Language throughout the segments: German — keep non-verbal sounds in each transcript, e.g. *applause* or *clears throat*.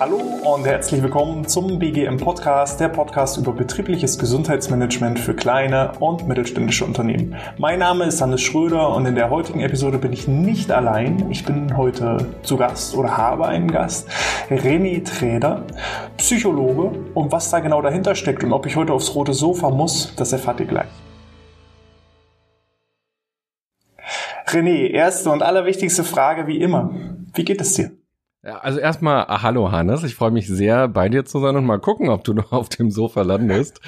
Hallo und herzlich willkommen zum BGM Podcast, der Podcast über betriebliches Gesundheitsmanagement für kleine und mittelständische Unternehmen. Mein Name ist Hannes Schröder und in der heutigen Episode bin ich nicht allein. Ich bin heute zu Gast oder habe einen Gast, René Träder, Psychologe. Und was da genau dahinter steckt und ob ich heute aufs rote Sofa muss, das erfahrt ihr gleich. René, erste und allerwichtigste Frage wie immer. Wie geht es dir? Ja, also erstmal ah, hallo Hannes, ich freue mich sehr bei dir zu sein und mal gucken, ob du noch auf dem Sofa landest.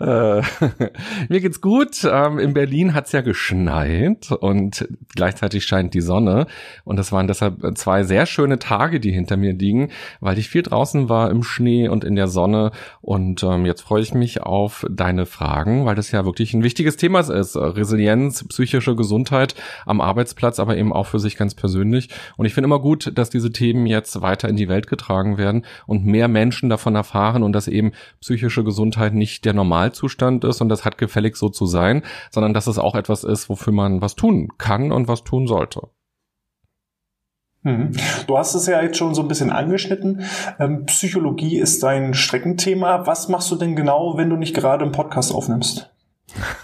äh, *laughs* mir geht's gut. Ähm, in Berlin hat's ja geschneit und gleichzeitig scheint die Sonne und das waren deshalb zwei sehr schöne Tage, die hinter mir liegen, weil ich viel draußen war im Schnee und in der Sonne und ähm, jetzt freue ich mich auf deine Fragen, weil das ja wirklich ein wichtiges Thema ist. Resilienz, psychische Gesundheit am Arbeitsplatz, aber eben auch für sich ganz persönlich und ich finde immer gut, dass diese Themen jetzt jetzt weiter in die Welt getragen werden und mehr Menschen davon erfahren und dass eben psychische Gesundheit nicht der Normalzustand ist und das hat gefällig so zu sein, sondern dass es auch etwas ist, wofür man was tun kann und was tun sollte. Mhm. Du hast es ja jetzt schon so ein bisschen angeschnitten. Ähm, Psychologie ist dein Streckenthema. Was machst du denn genau, wenn du nicht gerade einen Podcast aufnimmst?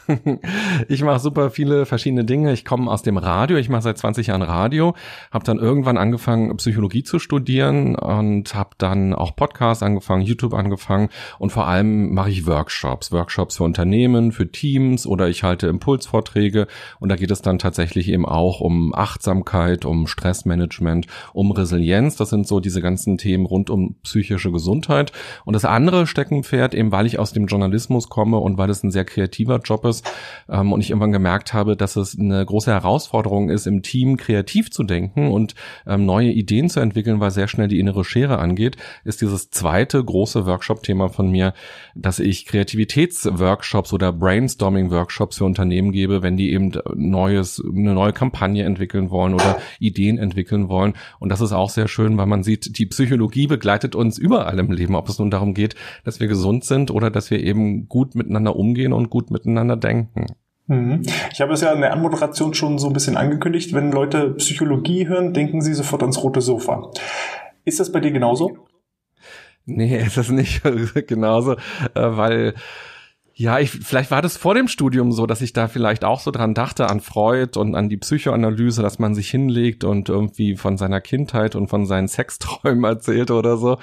*laughs* ich mache super viele verschiedene Dinge. Ich komme aus dem Radio. Ich mache seit 20 Jahren Radio. Habe dann irgendwann angefangen, Psychologie zu studieren und habe dann auch Podcasts angefangen, YouTube angefangen und vor allem mache ich Workshops. Workshops für Unternehmen, für Teams oder ich halte Impulsvorträge und da geht es dann tatsächlich eben auch um Achtsamkeit, um Stressmanagement, um Resilienz. Das sind so diese ganzen Themen rund um psychische Gesundheit. Und das andere Steckenpferd, eben weil ich aus dem Journalismus komme und weil es ein sehr kreativer Job ist ähm, und ich irgendwann gemerkt habe, dass es eine große Herausforderung ist, im Team kreativ zu denken und ähm, neue Ideen zu entwickeln, weil sehr schnell die innere Schere angeht, ist dieses zweite große Workshop-Thema von mir, dass ich Kreativitätsworkshops oder Brainstorming-Workshops für Unternehmen gebe, wenn die eben neues, eine neue Kampagne entwickeln wollen oder Ideen entwickeln wollen. Und das ist auch sehr schön, weil man sieht, die Psychologie begleitet uns überall im Leben, ob es nun darum geht, dass wir gesund sind oder dass wir eben gut miteinander umgehen und gut miteinander miteinander denken. Mhm. Ich habe es ja in der Anmoderation schon so ein bisschen angekündigt. Wenn Leute Psychologie hören, denken sie sofort ans rote Sofa. Ist das bei dir genauso? Nee, *laughs* ist das nicht *laughs* genauso, äh, weil ja, ich, vielleicht war das vor dem Studium so, dass ich da vielleicht auch so dran dachte, an Freud und an die Psychoanalyse, dass man sich hinlegt und irgendwie von seiner Kindheit und von seinen *laughs* Sexträumen erzählt oder so.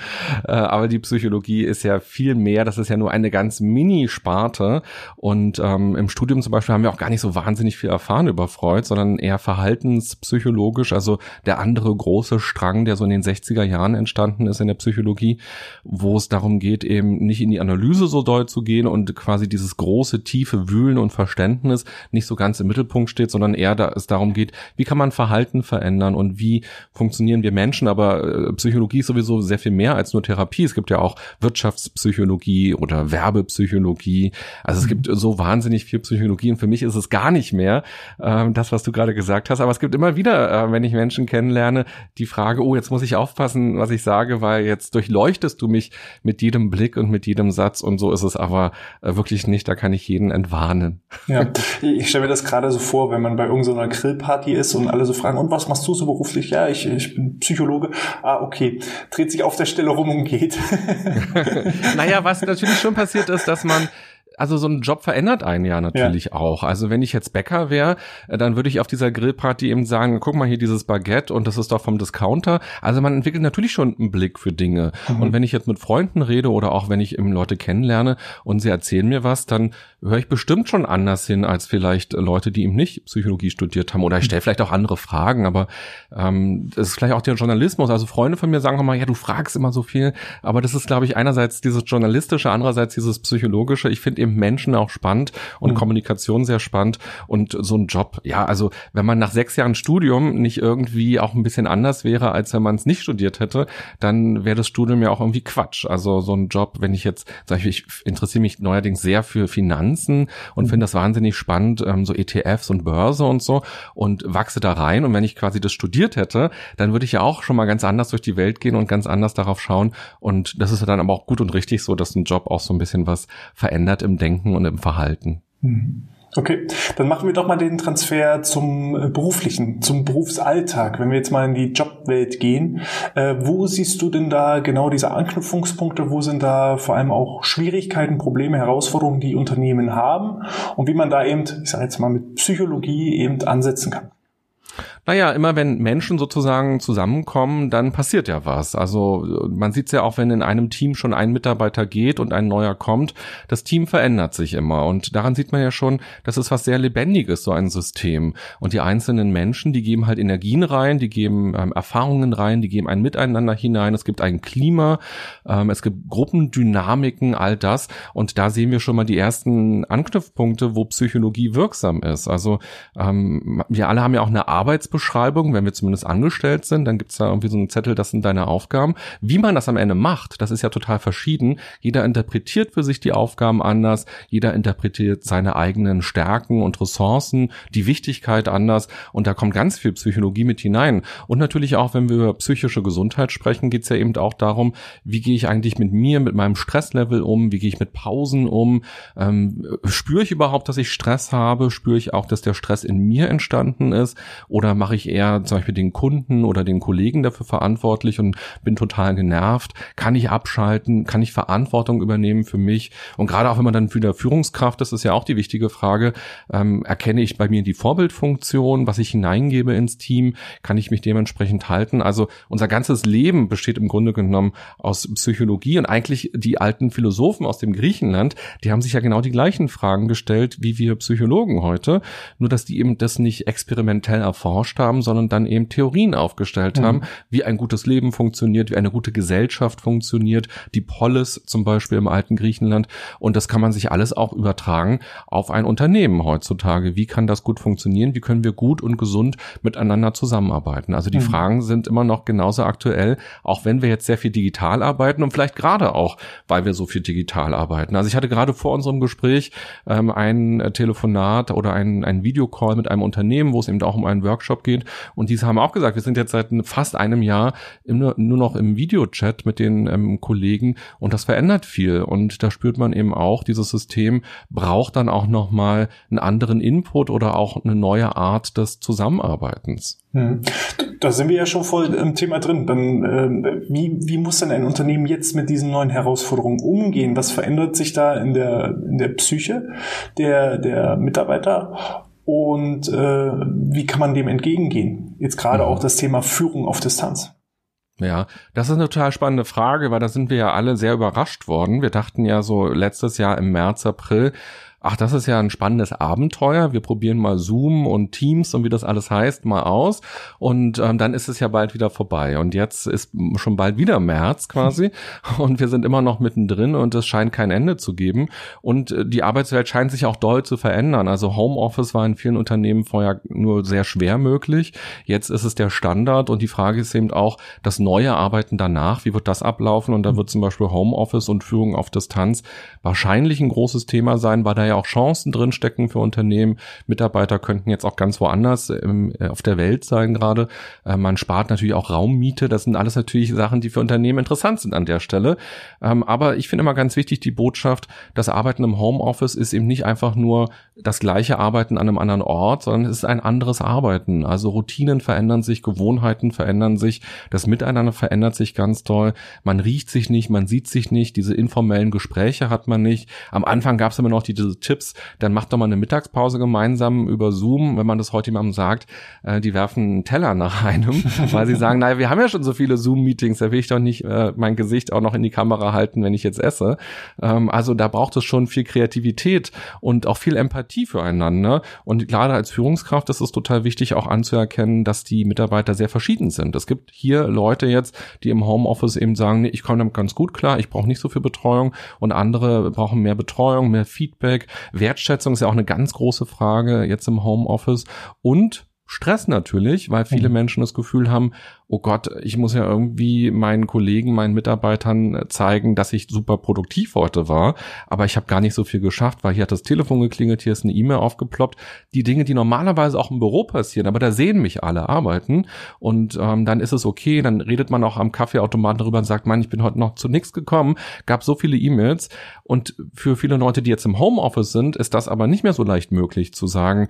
Äh, aber die Psychologie ist ja viel mehr, das ist ja nur eine ganz Mini-Sparte. Und ähm, im Studium zum Beispiel haben wir auch gar nicht so wahnsinnig viel erfahren über Freud, sondern eher verhaltenspsychologisch, also der andere große Strang, der so in den 60er Jahren entstanden ist in der Psychologie, wo es darum geht, eben nicht in die Analyse so doll zu gehen und quasi quasi dieses große, tiefe Wühlen und Verständnis nicht so ganz im Mittelpunkt steht, sondern eher da es darum geht, wie kann man Verhalten verändern und wie funktionieren wir Menschen. Aber äh, Psychologie ist sowieso sehr viel mehr als nur Therapie. Es gibt ja auch Wirtschaftspsychologie oder Werbepsychologie. Also es mhm. gibt so wahnsinnig viel Psychologie und für mich ist es gar nicht mehr äh, das, was du gerade gesagt hast. Aber es gibt immer wieder, äh, wenn ich Menschen kennenlerne, die Frage, oh, jetzt muss ich aufpassen, was ich sage, weil jetzt durchleuchtest du mich mit jedem Blick und mit jedem Satz und so ist es aber äh, wirklich wirklich nicht, da kann ich jeden entwarnen. Ja, ich stelle mir das gerade so vor, wenn man bei irgendeiner Grillparty ist und alle so fragen, und was machst du so beruflich? Ja, ich, ich bin Psychologe. Ah, okay. Dreht sich auf der Stelle rum und geht. *laughs* naja, was natürlich schon passiert ist, dass man also so ein Job verändert einen ja natürlich ja. auch. Also wenn ich jetzt Bäcker wäre, äh, dann würde ich auf dieser Grillparty eben sagen, guck mal hier dieses Baguette und das ist doch vom Discounter. Also man entwickelt natürlich schon einen Blick für Dinge. Mhm. Und wenn ich jetzt mit Freunden rede oder auch wenn ich eben Leute kennenlerne und sie erzählen mir was, dann höre ich bestimmt schon anders hin als vielleicht Leute, die eben nicht Psychologie studiert haben. Oder ich stelle vielleicht auch andere Fragen, aber ähm, das ist vielleicht auch der Journalismus. Also Freunde von mir sagen immer, ja, du fragst immer so viel, aber das ist, glaube ich, einerseits dieses Journalistische, andererseits dieses Psychologische. Ich finde eben Menschen auch spannend und mhm. Kommunikation sehr spannend und so ein Job. Ja, also wenn man nach sechs Jahren Studium nicht irgendwie auch ein bisschen anders wäre, als wenn man es nicht studiert hätte, dann wäre das Studium ja auch irgendwie Quatsch. Also so ein Job, wenn ich jetzt, sag ich, ich interessiere mich neuerdings sehr für Finanzen und mhm. finde das wahnsinnig spannend, ähm, so ETFs und Börse und so und wachse da rein. Und wenn ich quasi das studiert hätte, dann würde ich ja auch schon mal ganz anders durch die Welt gehen und ganz anders darauf schauen. Und das ist dann aber auch gut und richtig so, dass ein Job auch so ein bisschen was verändert im Denken und im Verhalten. Mhm. Okay, dann machen wir doch mal den Transfer zum äh, beruflichen, zum Berufsalltag. Wenn wir jetzt mal in die Jobwelt gehen, äh, wo siehst du denn da genau diese Anknüpfungspunkte? Wo sind da vor allem auch Schwierigkeiten, Probleme, Herausforderungen, die Unternehmen haben und wie man da eben, ich sage jetzt mal mit Psychologie eben ansetzen kann? Naja, immer wenn Menschen sozusagen zusammenkommen, dann passiert ja was. Also man sieht es ja auch, wenn in einem Team schon ein Mitarbeiter geht und ein neuer kommt, das Team verändert sich immer. Und daran sieht man ja schon, das ist was sehr Lebendiges, so ein System. Und die einzelnen Menschen, die geben halt Energien rein, die geben ähm, Erfahrungen rein, die geben ein Miteinander hinein, es gibt ein Klima, ähm, es gibt Gruppendynamiken, all das. Und da sehen wir schon mal die ersten Anknüpfpunkte, wo Psychologie wirksam ist. Also ähm, wir alle haben ja auch eine Arbeitsbeziehung Arbeitsbeschreibung, wenn wir zumindest angestellt sind, dann gibt's da irgendwie so einen Zettel, das sind deine Aufgaben. Wie man das am Ende macht, das ist ja total verschieden. Jeder interpretiert für sich die Aufgaben anders, jeder interpretiert seine eigenen Stärken und Ressourcen, die Wichtigkeit anders und da kommt ganz viel Psychologie mit hinein. Und natürlich auch, wenn wir über psychische Gesundheit sprechen, geht's ja eben auch darum, wie gehe ich eigentlich mit mir, mit meinem Stresslevel um, wie gehe ich mit Pausen um, ähm, spüre ich überhaupt, dass ich Stress habe, spüre ich auch, dass der Stress in mir entstanden ist oder mache ich eher zum Beispiel den Kunden oder den Kollegen dafür verantwortlich und bin total genervt? Kann ich abschalten? Kann ich Verantwortung übernehmen für mich? Und gerade auch wenn man dann wieder Führungskraft ist, ist ja auch die wichtige Frage, ähm, erkenne ich bei mir die Vorbildfunktion, was ich hineingebe ins Team? Kann ich mich dementsprechend halten? Also unser ganzes Leben besteht im Grunde genommen aus Psychologie und eigentlich die alten Philosophen aus dem Griechenland, die haben sich ja genau die gleichen Fragen gestellt wie wir Psychologen heute, nur dass die eben das nicht experimentell erforschen erforscht haben, sondern dann eben Theorien aufgestellt mhm. haben, wie ein gutes Leben funktioniert, wie eine gute Gesellschaft funktioniert, die Polis zum Beispiel im alten Griechenland. Und das kann man sich alles auch übertragen auf ein Unternehmen heutzutage. Wie kann das gut funktionieren? Wie können wir gut und gesund miteinander zusammenarbeiten? Also die mhm. Fragen sind immer noch genauso aktuell, auch wenn wir jetzt sehr viel digital arbeiten und vielleicht gerade auch, weil wir so viel digital arbeiten. Also ich hatte gerade vor unserem Gespräch ähm, ein Telefonat oder ein, ein Videocall mit einem Unternehmen, wo es eben auch um einen Workshop geht. Und diese haben auch gesagt, wir sind jetzt seit fast einem Jahr nur, nur noch im Videochat mit den ähm, Kollegen und das verändert viel. Und da spürt man eben auch, dieses System braucht dann auch nochmal einen anderen Input oder auch eine neue Art des Zusammenarbeitens. Hm. Da sind wir ja schon voll im Thema drin. Dann, äh, wie, wie muss denn ein Unternehmen jetzt mit diesen neuen Herausforderungen umgehen? Was verändert sich da in der, in der Psyche der, der Mitarbeiter? Und äh, wie kann man dem entgegengehen? Jetzt gerade mhm. auch das Thema Führung auf Distanz. Ja, das ist eine total spannende Frage, weil da sind wir ja alle sehr überrascht worden. Wir dachten ja so letztes Jahr im März, April, ach, das ist ja ein spannendes Abenteuer. Wir probieren mal Zoom und Teams und wie das alles heißt mal aus. Und ähm, dann ist es ja bald wieder vorbei. Und jetzt ist schon bald wieder März quasi. Und wir sind immer noch mittendrin und es scheint kein Ende zu geben. Und äh, die Arbeitswelt scheint sich auch doll zu verändern. Also Homeoffice war in vielen Unternehmen vorher nur sehr schwer möglich. Jetzt ist es der Standard und die Frage ist eben auch das neue Arbeiten danach. Wie wird das ablaufen? Und da wird zum Beispiel Homeoffice und Führung auf Distanz wahrscheinlich ein großes Thema sein, weil da ja auch Chancen drinstecken für Unternehmen. Mitarbeiter könnten jetzt auch ganz woanders ähm, auf der Welt sein gerade. Äh, man spart natürlich auch Raummiete. Das sind alles natürlich Sachen, die für Unternehmen interessant sind an der Stelle. Ähm, aber ich finde immer ganz wichtig die Botschaft, das Arbeiten im Homeoffice ist eben nicht einfach nur das gleiche Arbeiten an einem anderen Ort, sondern es ist ein anderes Arbeiten. Also Routinen verändern sich, Gewohnheiten verändern sich, das Miteinander verändert sich ganz toll. Man riecht sich nicht, man sieht sich nicht, diese informellen Gespräche hat man nicht. Am Anfang gab es immer noch diese Tipps, dann macht doch mal eine Mittagspause gemeinsam über Zoom, wenn man das heute jemandem sagt, äh, die werfen einen Teller nach einem, *laughs* weil sie sagen, naja, wir haben ja schon so viele Zoom-Meetings, da will ich doch nicht äh, mein Gesicht auch noch in die Kamera halten, wenn ich jetzt esse. Ähm, also da braucht es schon viel Kreativität und auch viel Empathie füreinander. Und gerade als Führungskraft ist es total wichtig, auch anzuerkennen, dass die Mitarbeiter sehr verschieden sind. Es gibt hier Leute jetzt, die im Homeoffice eben sagen, nee, ich komme damit ganz gut klar, ich brauche nicht so viel Betreuung und andere brauchen mehr Betreuung, mehr Feedback, Wertschätzung ist ja auch eine ganz große Frage jetzt im Homeoffice. Und Stress natürlich, weil viele mhm. Menschen das Gefühl haben, oh Gott, ich muss ja irgendwie meinen Kollegen, meinen Mitarbeitern zeigen, dass ich super produktiv heute war, aber ich habe gar nicht so viel geschafft, weil hier hat das Telefon geklingelt, hier ist eine E-Mail aufgeploppt. Die Dinge, die normalerweise auch im Büro passieren, aber da sehen mich alle arbeiten und ähm, dann ist es okay, dann redet man auch am Kaffeeautomaten darüber und sagt, Mann, ich bin heute noch zu nichts gekommen, gab so viele E-Mails und für viele Leute, die jetzt im Homeoffice sind, ist das aber nicht mehr so leicht möglich zu sagen,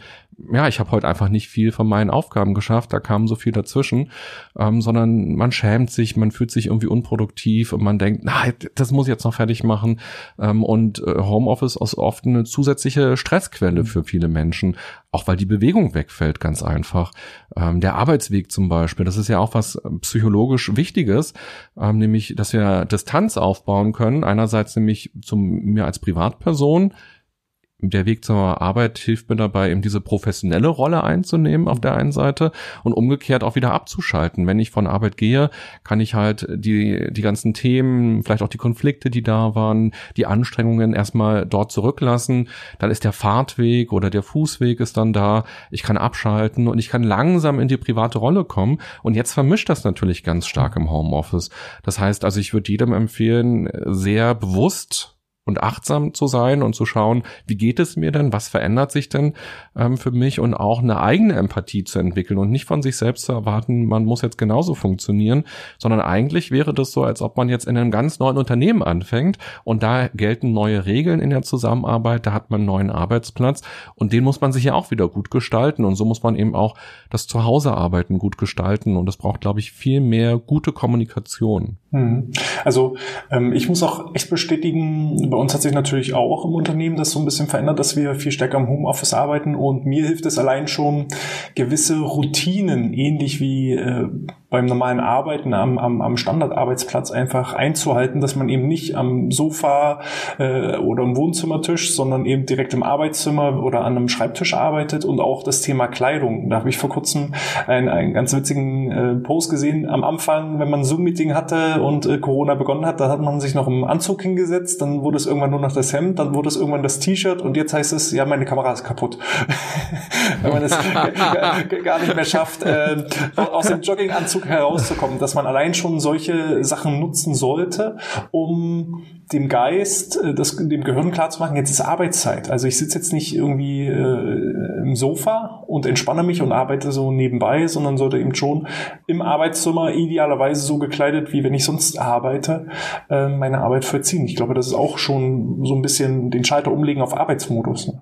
ja, ich habe heute einfach nicht viel von meinen Aufgaben geschafft, da kam so viel dazwischen ähm, sondern man schämt sich, man fühlt sich irgendwie unproduktiv und man denkt, na, das muss ich jetzt noch fertig machen. Ähm, und äh, Homeoffice ist oft eine zusätzliche Stressquelle für viele Menschen, auch weil die Bewegung wegfällt, ganz einfach. Ähm, der Arbeitsweg zum Beispiel, das ist ja auch was äh, psychologisch Wichtiges, ähm, nämlich, dass wir Distanz aufbauen können. Einerseits nämlich zum mir als Privatperson, der Weg zur Arbeit hilft mir dabei, eben diese professionelle Rolle einzunehmen auf der einen Seite und umgekehrt auch wieder abzuschalten. Wenn ich von Arbeit gehe, kann ich halt die, die ganzen Themen, vielleicht auch die Konflikte, die da waren, die Anstrengungen erstmal dort zurücklassen. Dann ist der Fahrtweg oder der Fußweg ist dann da. Ich kann abschalten und ich kann langsam in die private Rolle kommen. Und jetzt vermischt das natürlich ganz stark im Homeoffice. Das heißt also, ich würde jedem empfehlen, sehr bewusst und achtsam zu sein und zu schauen, wie geht es mir denn, was verändert sich denn ähm, für mich und auch eine eigene Empathie zu entwickeln und nicht von sich selbst zu erwarten, man muss jetzt genauso funktionieren, sondern eigentlich wäre das so, als ob man jetzt in einem ganz neuen Unternehmen anfängt und da gelten neue Regeln in der Zusammenarbeit, da hat man einen neuen Arbeitsplatz und den muss man sich ja auch wieder gut gestalten und so muss man eben auch das Zuhausearbeiten gut gestalten und das braucht, glaube ich, viel mehr gute Kommunikation. Hm. Also ähm, ich muss auch echt bestätigen, bei uns hat sich natürlich auch im Unternehmen das so ein bisschen verändert, dass wir viel stärker im Homeoffice arbeiten. Und mir hilft es allein schon, gewisse Routinen, ähnlich wie äh, beim normalen Arbeiten am, am, am Standardarbeitsplatz einfach einzuhalten, dass man eben nicht am Sofa äh, oder am Wohnzimmertisch, sondern eben direkt im Arbeitszimmer oder an einem Schreibtisch arbeitet und auch das Thema Kleidung. Da habe ich vor kurzem einen, einen ganz witzigen äh, Post gesehen. Am Anfang, wenn man Zoom-Meeting hatte und äh, Corona begonnen hat, da hat man sich noch im Anzug hingesetzt, dann wurde es irgendwann nur noch das Hemd, dann wurde es irgendwann das T-Shirt und jetzt heißt es, ja, meine Kamera ist kaputt. *laughs* wenn man es *laughs* gar nicht mehr schafft, äh, aus dem Jogginganzug herauszukommen, dass man allein schon solche Sachen nutzen sollte, um dem Geist, äh, das, dem Gehirn klarzumachen, jetzt ist Arbeitszeit. Also ich sitze jetzt nicht irgendwie äh, im Sofa und entspanne mich und arbeite so nebenbei, sondern sollte eben schon im Arbeitszimmer idealerweise so gekleidet, wie wenn ich sonst arbeite, äh, meine Arbeit vollziehen. Ich glaube, das ist auch schon so ein bisschen den Schalter umlegen auf Arbeitsmodus. Ne?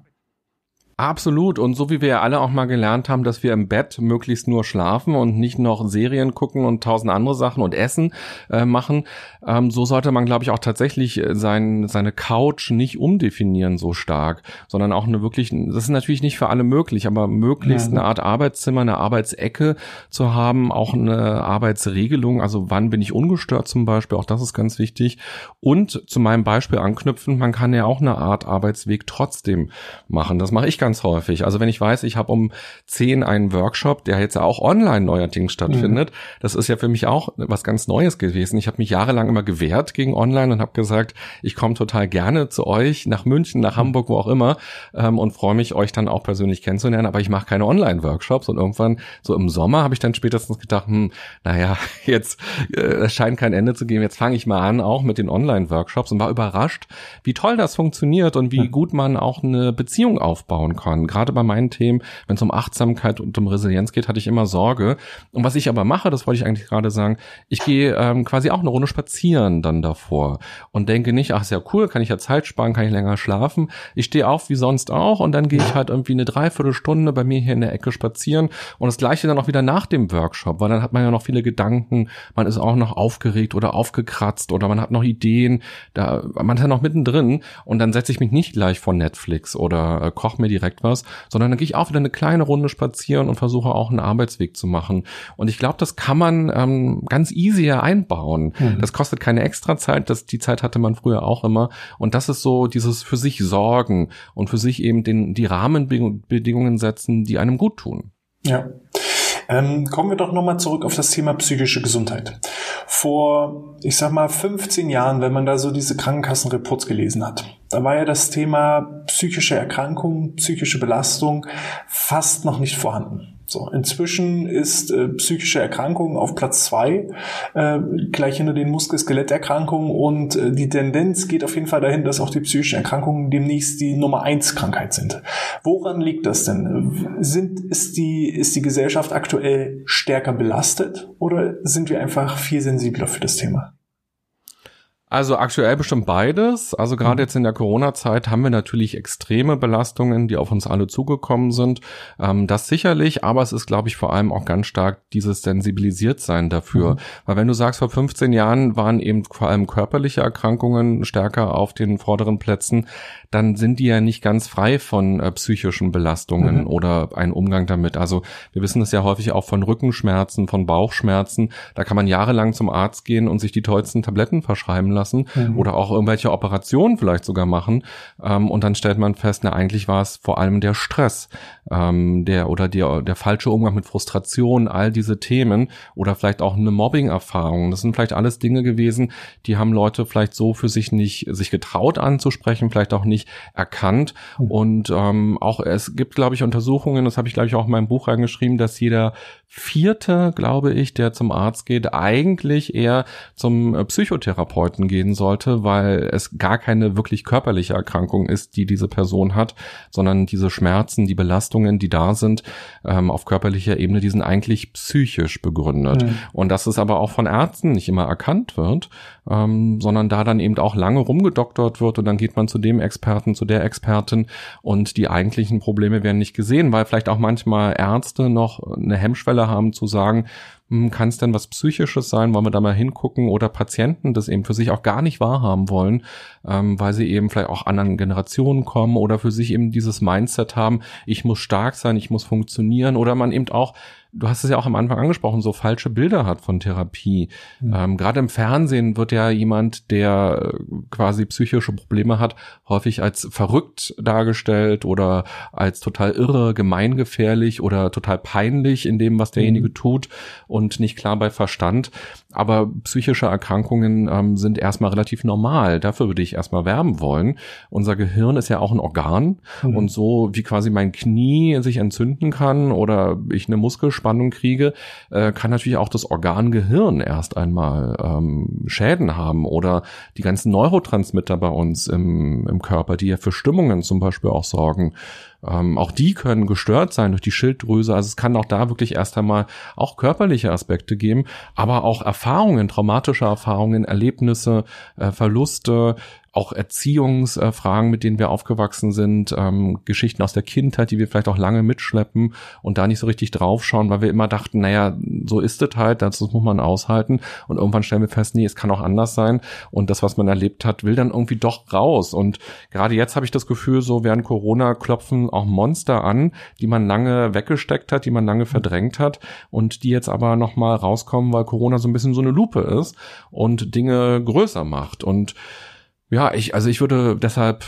Absolut. Und so wie wir ja alle auch mal gelernt haben, dass wir im Bett möglichst nur schlafen und nicht noch Serien gucken und tausend andere Sachen und Essen äh, machen, ähm, so sollte man, glaube ich, auch tatsächlich äh, sein, seine Couch nicht umdefinieren so stark, sondern auch eine wirklich, das ist natürlich nicht für alle möglich, aber möglichst ja. eine Art Arbeitszimmer, eine Arbeitsecke zu haben, auch eine Arbeitsregelung, also wann bin ich ungestört zum Beispiel, auch das ist ganz wichtig. Und zu meinem Beispiel anknüpfen, man kann ja auch eine Art Arbeitsweg trotzdem machen. Das mache ich ganz häufig. Also wenn ich weiß, ich habe um 10 einen Workshop, der jetzt auch online neuerdings stattfindet, mhm. das ist ja für mich auch was ganz Neues gewesen. Ich habe mich jahrelang immer gewehrt gegen online und habe gesagt, ich komme total gerne zu euch nach München, nach Hamburg, wo auch immer ähm, und freue mich, euch dann auch persönlich kennenzulernen, aber ich mache keine Online-Workshops und irgendwann so im Sommer habe ich dann spätestens gedacht, hm, naja, *laughs* jetzt äh, scheint kein Ende zu geben, jetzt fange ich mal an, auch mit den Online-Workshops und war überrascht, wie toll das funktioniert und wie gut man auch eine Beziehung aufbauen aufbauen kann. Gerade bei meinen Themen, wenn es um Achtsamkeit und um Resilienz geht, hatte ich immer Sorge. Und was ich aber mache, das wollte ich eigentlich gerade sagen, ich gehe ähm, quasi auch eine Runde spazieren dann davor und denke nicht, ach, ist ja cool, kann ich ja Zeit sparen, kann ich länger schlafen. Ich stehe auf wie sonst auch und dann gehe ich halt irgendwie eine Dreiviertelstunde bei mir hier in der Ecke spazieren und das gleiche dann auch wieder nach dem Workshop, weil dann hat man ja noch viele Gedanken, man ist auch noch aufgeregt oder aufgekratzt oder man hat noch Ideen, da man ist ja noch mittendrin und dann setze ich mich nicht gleich vor Netflix oder äh, koche mir die direkt was, sondern dann gehe ich auch wieder eine kleine Runde spazieren und versuche auch einen Arbeitsweg zu machen. Und ich glaube, das kann man ähm, ganz easy einbauen. Mhm. Das kostet keine extra Zeit, das, die Zeit hatte man früher auch immer. Und das ist so dieses für sich sorgen und für sich eben den, die Rahmenbedingungen setzen, die einem gut tun. Ja. Ähm, kommen wir doch nochmal zurück auf das Thema psychische Gesundheit. Vor, ich sag mal, 15 Jahren, wenn man da so diese Krankenkassenreports gelesen hat, da war ja das Thema psychische Erkrankung, psychische Belastung fast noch nicht vorhanden So, inzwischen ist äh, psychische Erkrankung auf Platz zwei, äh, gleich hinter den Muskel-Skeletterkrankungen und äh, die Tendenz geht auf jeden Fall dahin, dass auch die psychischen Erkrankungen demnächst die Nummer eins Krankheit sind. Woran liegt das denn? Sind, ist die, ist die Gesellschaft aktuell stärker belastet oder sind wir einfach viel sensibler für das Thema? Also aktuell bestimmt beides. Also gerade mhm. jetzt in der Corona-Zeit haben wir natürlich extreme Belastungen, die auf uns alle zugekommen sind. Ähm, das sicherlich, aber es ist, glaube ich, vor allem auch ganz stark dieses Sensibilisiertsein dafür. Mhm. Weil wenn du sagst, vor 15 Jahren waren eben vor allem körperliche Erkrankungen stärker auf den vorderen Plätzen, dann sind die ja nicht ganz frei von äh, psychischen Belastungen mhm. oder ein Umgang damit. Also wir wissen es ja häufig auch von Rückenschmerzen, von Bauchschmerzen. Da kann man jahrelang zum Arzt gehen und sich die tollsten Tabletten verschreiben lassen mhm. oder auch irgendwelche Operationen vielleicht sogar machen. Ähm, und dann stellt man fest, na eigentlich war es vor allem der Stress, ähm, der oder der, der falsche Umgang mit Frustration, all diese Themen oder vielleicht auch eine Mobbing-Erfahrung. Das sind vielleicht alles Dinge gewesen, die haben Leute vielleicht so für sich nicht sich getraut anzusprechen, vielleicht auch nicht nicht erkannt. Mhm. Und ähm, auch es gibt, glaube ich, Untersuchungen, das habe ich, glaube ich, auch in meinem Buch reingeschrieben, dass jeder vierte, glaube ich, der zum Arzt geht, eigentlich eher zum äh, Psychotherapeuten gehen sollte, weil es gar keine wirklich körperliche Erkrankung ist, die diese Person hat, sondern diese Schmerzen, die Belastungen, die da sind ähm, auf körperlicher Ebene, die sind eigentlich psychisch begründet. Mhm. Und dass es aber auch von Ärzten nicht immer erkannt wird, ähm, sondern da dann eben auch lange rumgedoktert wird und dann geht man zu dem Experten, zu der Expertin und die eigentlichen Probleme werden nicht gesehen, weil vielleicht auch manchmal Ärzte noch eine Hemmschwelle Hemmschwelle haben zu sagen, hm, kann es denn was Psychisches sein, wollen wir da mal hingucken? Oder Patienten das eben für sich auch gar nicht wahrhaben wollen, ähm, weil sie eben vielleicht auch anderen Generationen kommen oder für sich eben dieses Mindset haben, ich muss stark sein, ich muss funktionieren. Oder man eben auch du hast es ja auch am Anfang angesprochen, so falsche Bilder hat von Therapie. Mhm. Ähm, Gerade im Fernsehen wird ja jemand, der äh, quasi psychische Probleme hat, häufig als verrückt dargestellt oder als total irre, gemeingefährlich oder total peinlich in dem, was derjenige mhm. tut und nicht klar bei Verstand. Aber psychische Erkrankungen ähm, sind erstmal relativ normal. Dafür würde ich erstmal werben wollen. Unser Gehirn ist ja auch ein Organ mhm. und so wie quasi mein Knie sich entzünden kann oder ich eine Muskelspannung kriege, äh, kann natürlich auch das Organ Gehirn erst einmal ähm, Schäden haben oder die ganzen Neurotransmitter bei uns im, im Körper, die ja für Stimmungen zum Beispiel auch sorgen. Ähm, auch die können gestört sein durch die Schilddrüse. Also es kann auch da wirklich erst einmal auch körperliche Aspekte geben, aber auch Erfahrungen, traumatische Erfahrungen, Erlebnisse, äh, Verluste, auch Erziehungsfragen, mit denen wir aufgewachsen sind, ähm, Geschichten aus der Kindheit, die wir vielleicht auch lange mitschleppen und da nicht so richtig draufschauen, weil wir immer dachten, naja, so ist es halt, das muss man aushalten. Und irgendwann stellen wir fest, nee, es kann auch anders sein. Und das, was man erlebt hat, will dann irgendwie doch raus. Und gerade jetzt habe ich das Gefühl, so während Corona klopfen auch Monster an, die man lange weggesteckt hat, die man lange verdrängt hat und die jetzt aber nochmal rauskommen, weil Corona so ein bisschen so eine Lupe ist und Dinge größer macht. Und ja, ich, also ich würde deshalb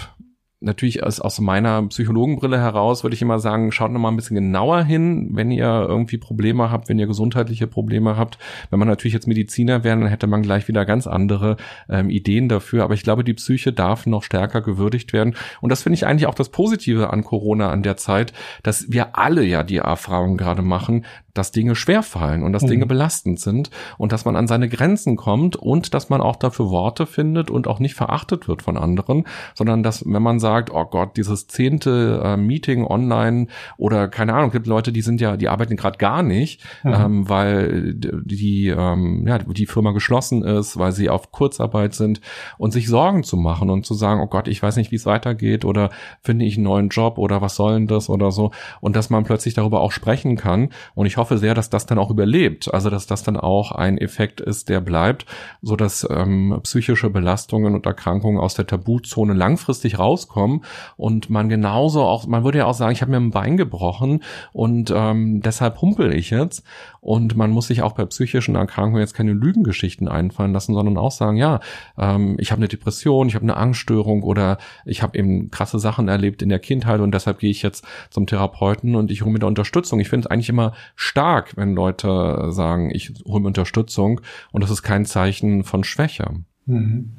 natürlich aus, aus meiner Psychologenbrille heraus würde ich immer sagen, schaut noch mal ein bisschen genauer hin, wenn ihr irgendwie Probleme habt, wenn ihr gesundheitliche Probleme habt. Wenn man natürlich jetzt Mediziner wäre, dann hätte man gleich wieder ganz andere ähm, Ideen dafür. Aber ich glaube, die Psyche darf noch stärker gewürdigt werden. Und das finde ich eigentlich auch das Positive an Corona an der Zeit, dass wir alle ja die Erfahrung gerade machen, dass Dinge schwerfallen und dass mhm. Dinge belastend sind und dass man an seine Grenzen kommt und dass man auch dafür Worte findet und auch nicht verachtet wird von anderen, sondern dass, wenn man sagt, oh Gott, dieses zehnte äh, Meeting online oder keine Ahnung, gibt Leute, die sind ja, die arbeiten gerade gar nicht, mhm. ähm, weil die, ähm, ja, die Firma geschlossen ist, weil sie auf Kurzarbeit sind und sich Sorgen zu machen und zu sagen, oh Gott, ich weiß nicht, wie es weitergeht oder finde ich einen neuen Job oder was soll denn das oder so und dass man plötzlich darüber auch sprechen kann und ich hoffe, hoffe sehr, dass das dann auch überlebt. Also dass das dann auch ein Effekt ist, der bleibt, so dass ähm, psychische Belastungen und Erkrankungen aus der Tabuzone langfristig rauskommen und man genauso auch, man würde ja auch sagen, ich habe mir ein Bein gebrochen und ähm, deshalb humpel ich jetzt und man muss sich auch bei psychischen Erkrankungen jetzt keine Lügengeschichten einfallen lassen, sondern auch sagen, ja, ähm, ich habe eine Depression, ich habe eine Angststörung oder ich habe eben krasse Sachen erlebt in der Kindheit und deshalb gehe ich jetzt zum Therapeuten und ich hole mir da Unterstützung. Ich finde es eigentlich immer stark, wenn Leute sagen, ich hole mir Unterstützung und das ist kein Zeichen von Schwäche. Mhm.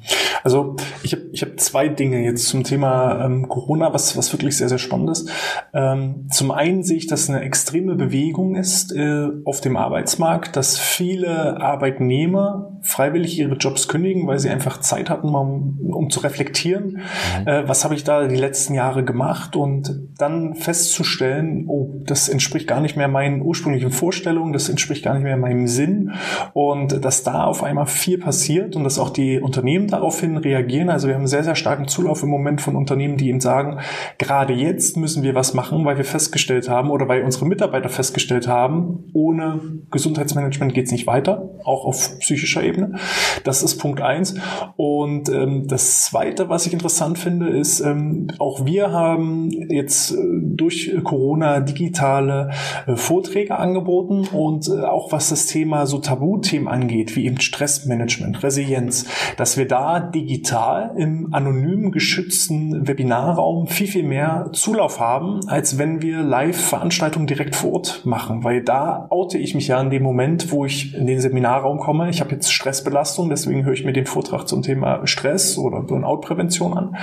Also ich habe ich hab zwei Dinge jetzt zum Thema ähm, Corona, was, was wirklich sehr, sehr spannend ist. Ähm, zum einen sehe ich, dass eine extreme Bewegung ist äh, auf dem Arbeitsmarkt, dass viele Arbeitnehmer freiwillig ihre Jobs kündigen, weil sie einfach Zeit hatten, um, um zu reflektieren, mhm. äh, was habe ich da die letzten Jahre gemacht und dann festzustellen, oh, das entspricht gar nicht mehr meinen ursprünglichen Vorstellungen, das entspricht gar nicht mehr meinem Sinn und dass da auf einmal viel passiert und dass auch die Unternehmen daraufhin reagieren. Also wir haben einen sehr, sehr starken Zulauf im Moment von Unternehmen, die eben sagen, gerade jetzt müssen wir was machen, weil wir festgestellt haben oder weil unsere Mitarbeiter festgestellt haben, ohne Gesundheitsmanagement geht es nicht weiter, auch auf psychischer Ebene. Das ist Punkt eins. Und ähm, das Zweite, was ich interessant finde, ist, ähm, auch wir haben jetzt äh, durch Corona digitale äh, Vorträge angeboten und äh, auch was das Thema so Tabuthemen angeht, wie eben Stressmanagement, Resilienz, dass wir da digital im anonymen geschützten Webinarraum viel, viel mehr Zulauf haben, als wenn wir Live-Veranstaltungen direkt vor Ort machen, weil da oute ich mich ja in dem Moment, wo ich in den Seminarraum komme. Ich habe jetzt Stressbelastung, deswegen höre ich mir den Vortrag zum Thema Stress oder Burnout-Prävention an.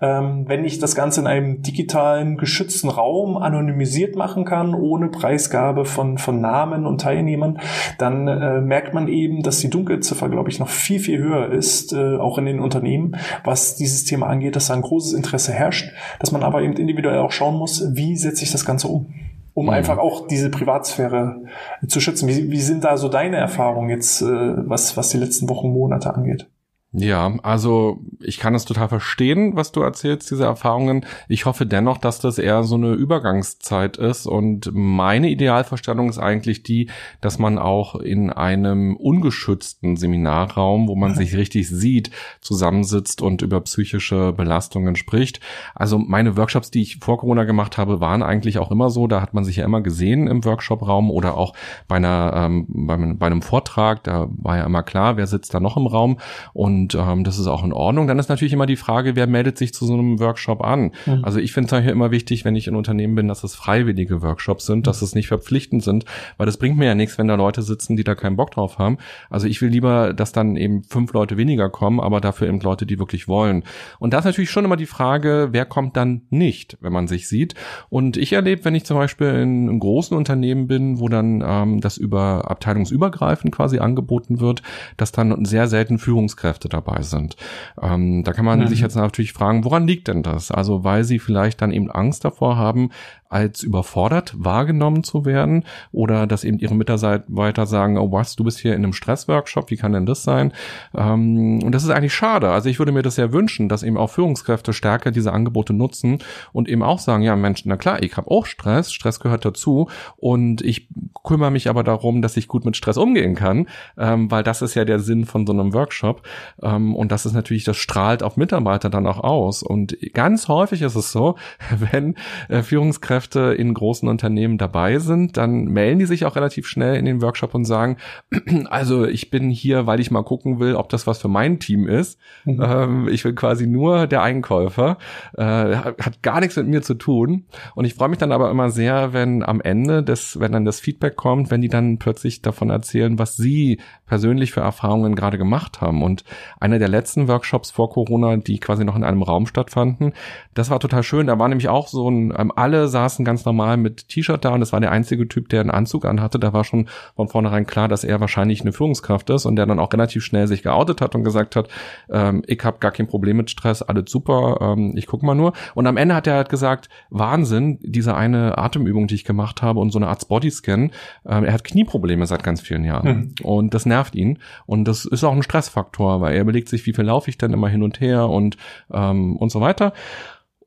Ähm, wenn ich das Ganze in einem digitalen, geschützten Raum anonymisiert machen kann, ohne Preisgabe von, von Namen und Teilnehmern, dann äh, merkt man eben, dass die Dunkelziffer, glaube ich, noch viel, viel höher ist, äh, auch in den Unternehmen, was dieses Thema angeht, dass da ein großes Interesse herrscht, dass man aber eben individuell auch schauen muss, wie setze ich das Ganze um um mhm. einfach auch diese Privatsphäre zu schützen. Wie, wie sind da so deine Erfahrungen jetzt, äh, was, was die letzten Wochen, Monate angeht? Ja, also ich kann es total verstehen, was du erzählst, diese Erfahrungen. Ich hoffe dennoch, dass das eher so eine Übergangszeit ist. Und meine Idealvorstellung ist eigentlich die, dass man auch in einem ungeschützten Seminarraum, wo man sich richtig sieht, zusammensitzt und über psychische Belastungen spricht. Also meine Workshops, die ich vor Corona gemacht habe, waren eigentlich auch immer so. Da hat man sich ja immer gesehen im Workshopraum oder auch bei einer ähm, bei, bei einem Vortrag. Da war ja immer klar, wer sitzt da noch im Raum und und ähm, das ist auch in Ordnung. Dann ist natürlich immer die Frage, wer meldet sich zu so einem Workshop an? Mhm. Also ich finde es hier immer wichtig, wenn ich in Unternehmen bin, dass es freiwillige Workshops sind, dass es nicht verpflichtend sind, weil das bringt mir ja nichts, wenn da Leute sitzen, die da keinen Bock drauf haben. Also ich will lieber, dass dann eben fünf Leute weniger kommen, aber dafür eben Leute, die wirklich wollen. Und da ist natürlich schon immer die Frage, wer kommt dann nicht, wenn man sich sieht. Und ich erlebe, wenn ich zum Beispiel in einem großen Unternehmen bin, wo dann ähm, das über abteilungsübergreifend quasi angeboten wird, dass dann sehr selten Führungskräfte dabei sind. Ähm, da kann man mhm. sich jetzt natürlich fragen, woran liegt denn das? Also weil sie vielleicht dann eben Angst davor haben, als überfordert wahrgenommen zu werden oder dass eben ihre Mitarbeiter sagen, oh was, du bist hier in einem Stressworkshop, wie kann denn das sein? Ähm, und das ist eigentlich schade. Also ich würde mir das ja wünschen, dass eben auch Führungskräfte stärker diese Angebote nutzen und eben auch sagen, ja Mensch, na klar, ich habe auch Stress, Stress gehört dazu und ich kümmere mich aber darum, dass ich gut mit Stress umgehen kann, ähm, weil das ist ja der Sinn von so einem Workshop ähm, und das ist natürlich, das strahlt auf Mitarbeiter dann auch aus und ganz häufig ist es so, *laughs* wenn äh, Führungskräfte Führungskräfte in großen Unternehmen dabei sind, dann melden die sich auch relativ schnell in den Workshop und sagen, *clears throat* also ich bin hier, weil ich mal gucken will, ob das was für mein Team ist. Mhm. Ähm, ich bin quasi nur der Einkäufer, äh, hat gar nichts mit mir zu tun. Und ich freue mich dann aber immer sehr, wenn am Ende des, wenn dann das Feedback kommt, wenn die dann plötzlich davon erzählen, was sie persönlich für Erfahrungen gerade gemacht haben. Und einer der letzten Workshops vor Corona, die quasi noch in einem Raum stattfanden, das war total schön. Da war nämlich auch so ein, ähm, alle saßen saßen ganz normal mit T-Shirt da und das war der einzige Typ, der einen Anzug anhatte. Da war schon von vornherein klar, dass er wahrscheinlich eine Führungskraft ist und der dann auch relativ schnell sich geoutet hat und gesagt hat, ähm, ich habe gar kein Problem mit Stress, alles super, ähm, ich guck mal nur. Und am Ende hat er halt gesagt, Wahnsinn, diese eine Atemübung, die ich gemacht habe und so eine Art Bodyscan, ähm, er hat Knieprobleme seit ganz vielen Jahren hm. und das nervt ihn und das ist auch ein Stressfaktor, weil er überlegt sich, wie viel laufe ich denn immer hin und her und ähm, und so weiter.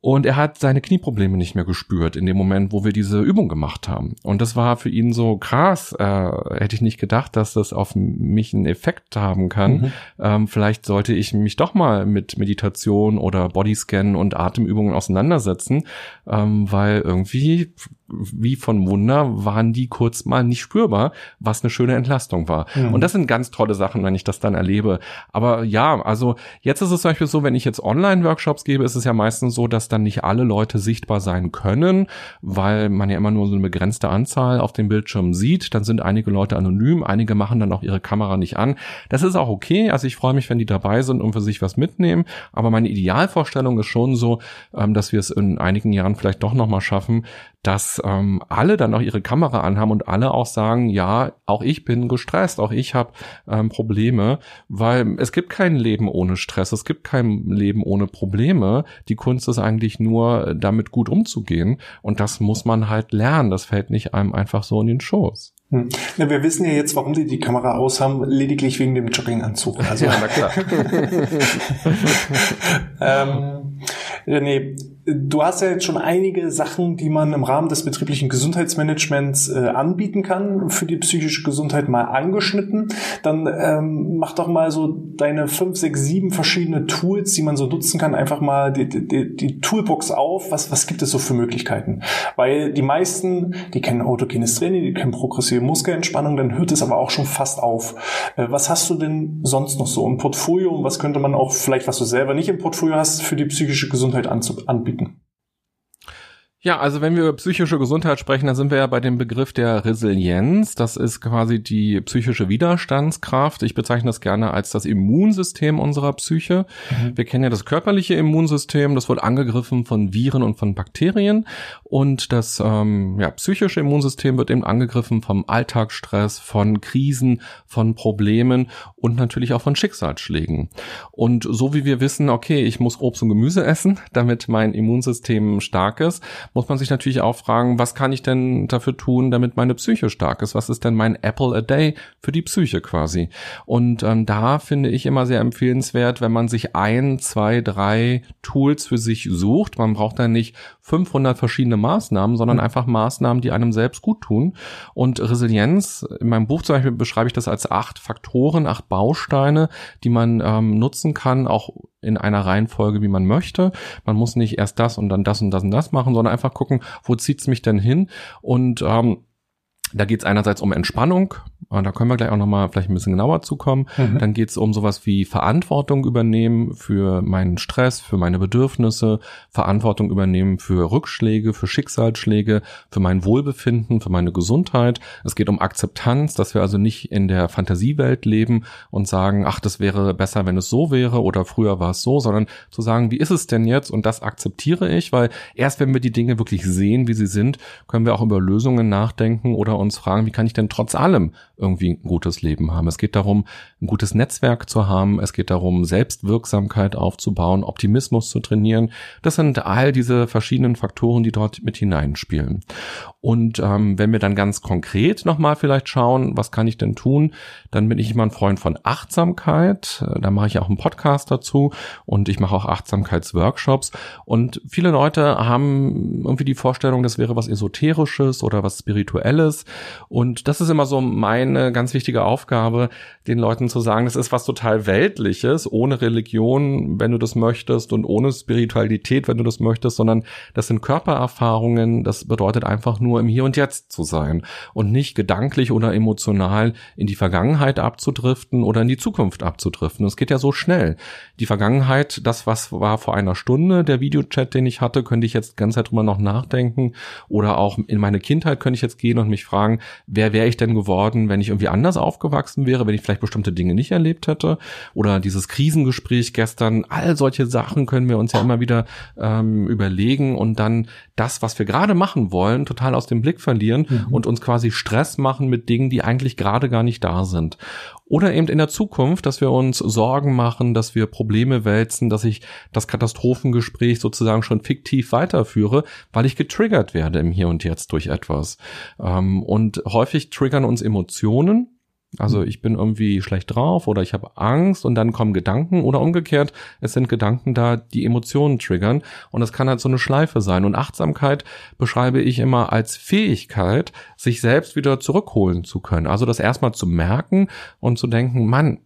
Und er hat seine Knieprobleme nicht mehr gespürt in dem Moment, wo wir diese Übung gemacht haben. Und das war für ihn so krass. Äh, hätte ich nicht gedacht, dass das auf mich einen Effekt haben kann. Mhm. Ähm, vielleicht sollte ich mich doch mal mit Meditation oder Bodyscan und Atemübungen auseinandersetzen, ähm, weil irgendwie wie von Wunder waren die kurz mal nicht spürbar, was eine schöne Entlastung war. Mhm. Und das sind ganz tolle Sachen, wenn ich das dann erlebe. Aber ja, also jetzt ist es zum Beispiel so, wenn ich jetzt Online-Workshops gebe, ist es ja meistens so, dass dann nicht alle Leute sichtbar sein können, weil man ja immer nur so eine begrenzte Anzahl auf dem Bildschirm sieht. Dann sind einige Leute anonym, einige machen dann auch ihre Kamera nicht an. Das ist auch okay. Also ich freue mich, wenn die dabei sind und für sich was mitnehmen. Aber meine Idealvorstellung ist schon so, ähm, dass wir es in einigen Jahren vielleicht doch nochmal schaffen, dass ähm, alle dann auch ihre Kamera anhaben und alle auch sagen, ja, auch ich bin gestresst, auch ich habe ähm, Probleme, weil es gibt kein Leben ohne Stress, es gibt kein Leben ohne Probleme. Die Kunst ist eigentlich nur, damit gut umzugehen und das muss man halt lernen. Das fällt nicht einem einfach so in den Schoß. Hm. Na, wir wissen ja jetzt, warum die die Kamera aus haben, lediglich wegen dem Jogginganzug. Also, ja, na klar. *laughs* ähm, René, du hast ja jetzt schon einige Sachen, die man im Rahmen des betrieblichen Gesundheitsmanagements äh, anbieten kann, für die psychische Gesundheit mal angeschnitten. Dann ähm, mach doch mal so deine fünf, sechs, sieben verschiedene Tools, die man so nutzen kann, einfach mal die, die, die Toolbox auf. Was, was gibt es so für Möglichkeiten? Weil die meisten, die kennen autogenes Training, die kennen progressive Muskelentspannung, dann hört es aber auch schon fast auf. Äh, was hast du denn sonst noch so im Portfolio und was könnte man auch vielleicht, was du selber nicht im Portfolio hast, für die psychische Gesundheit anbieten? anbieten. Ja, also wenn wir über psychische Gesundheit sprechen, dann sind wir ja bei dem Begriff der Resilienz. Das ist quasi die psychische Widerstandskraft. Ich bezeichne das gerne als das Immunsystem unserer Psyche. Mhm. Wir kennen ja das körperliche Immunsystem, das wird angegriffen von Viren und von Bakterien. Und das ähm, ja, psychische Immunsystem wird eben angegriffen vom Alltagsstress, von Krisen, von Problemen und natürlich auch von Schicksalsschlägen. Und so wie wir wissen, okay, ich muss Obst und Gemüse essen, *laughs* damit mein Immunsystem stark ist, muss man sich natürlich auch fragen, was kann ich denn dafür tun, damit meine Psyche stark ist? Was ist denn mein Apple a Day für die Psyche quasi? Und ähm, da finde ich immer sehr empfehlenswert, wenn man sich ein, zwei, drei Tools für sich sucht. Man braucht da nicht 500 verschiedene Maßnahmen, sondern mhm. einfach Maßnahmen, die einem selbst gut tun. Und Resilienz, in meinem Buch zum Beispiel beschreibe ich das als acht Faktoren, acht Bausteine, die man ähm, nutzen kann, auch in einer Reihenfolge, wie man möchte. Man muss nicht erst das und dann das und das und das machen, sondern einfach gucken, wo zieht's mich denn hin? Und ähm, da geht es einerseits um Entspannung, da können wir gleich auch nochmal vielleicht ein bisschen genauer zukommen. Mhm. Dann geht es um sowas wie Verantwortung übernehmen für meinen Stress, für meine Bedürfnisse, Verantwortung übernehmen für Rückschläge, für Schicksalsschläge, für mein Wohlbefinden, für meine Gesundheit. Es geht um Akzeptanz, dass wir also nicht in der Fantasiewelt leben und sagen, ach, das wäre besser, wenn es so wäre oder früher war es so, sondern zu sagen, wie ist es denn jetzt? Und das akzeptiere ich, weil erst wenn wir die Dinge wirklich sehen, wie sie sind, können wir auch über Lösungen nachdenken oder uns fragen, wie kann ich denn trotz allem irgendwie ein gutes Leben haben. Es geht darum, ein gutes Netzwerk zu haben. Es geht darum, Selbstwirksamkeit aufzubauen, Optimismus zu trainieren. Das sind all diese verschiedenen Faktoren, die dort mit hineinspielen. Und ähm, wenn wir dann ganz konkret nochmal vielleicht schauen, was kann ich denn tun, dann bin ich immer ein Freund von Achtsamkeit. Da mache ich auch einen Podcast dazu und ich mache auch Achtsamkeitsworkshops. Und viele Leute haben irgendwie die Vorstellung, das wäre was Esoterisches oder was Spirituelles. Und das ist immer so meine ganz wichtige Aufgabe, den Leuten zu sagen, das ist was total Weltliches, ohne Religion, wenn du das möchtest, und ohne Spiritualität, wenn du das möchtest, sondern das sind Körpererfahrungen. Das bedeutet einfach nur, im Hier und Jetzt zu sein und nicht gedanklich oder emotional in die Vergangenheit abzudriften oder in die Zukunft abzudriften. Es geht ja so schnell. Die Vergangenheit, das was war vor einer Stunde, der Videochat, den ich hatte, könnte ich jetzt die ganze Zeit drüber noch nachdenken oder auch in meine Kindheit könnte ich jetzt gehen und mich fragen, wer wäre ich denn geworden, wenn ich irgendwie anders aufgewachsen wäre, wenn ich vielleicht bestimmte Dinge nicht erlebt hätte oder dieses Krisengespräch gestern, all solche Sachen können wir uns ja immer wieder ähm, überlegen und dann das, was wir gerade machen wollen, total aus aus dem Blick verlieren mhm. und uns quasi Stress machen mit Dingen, die eigentlich gerade gar nicht da sind. Oder eben in der Zukunft, dass wir uns Sorgen machen, dass wir Probleme wälzen, dass ich das Katastrophengespräch sozusagen schon fiktiv weiterführe, weil ich getriggert werde im Hier und Jetzt durch etwas. Ähm, und häufig triggern uns Emotionen, also ich bin irgendwie schlecht drauf oder ich habe Angst und dann kommen Gedanken oder umgekehrt, es sind Gedanken da, die Emotionen triggern und es kann halt so eine Schleife sein. Und Achtsamkeit beschreibe ich immer als Fähigkeit, sich selbst wieder zurückholen zu können. Also das erstmal zu merken und zu denken, Mann,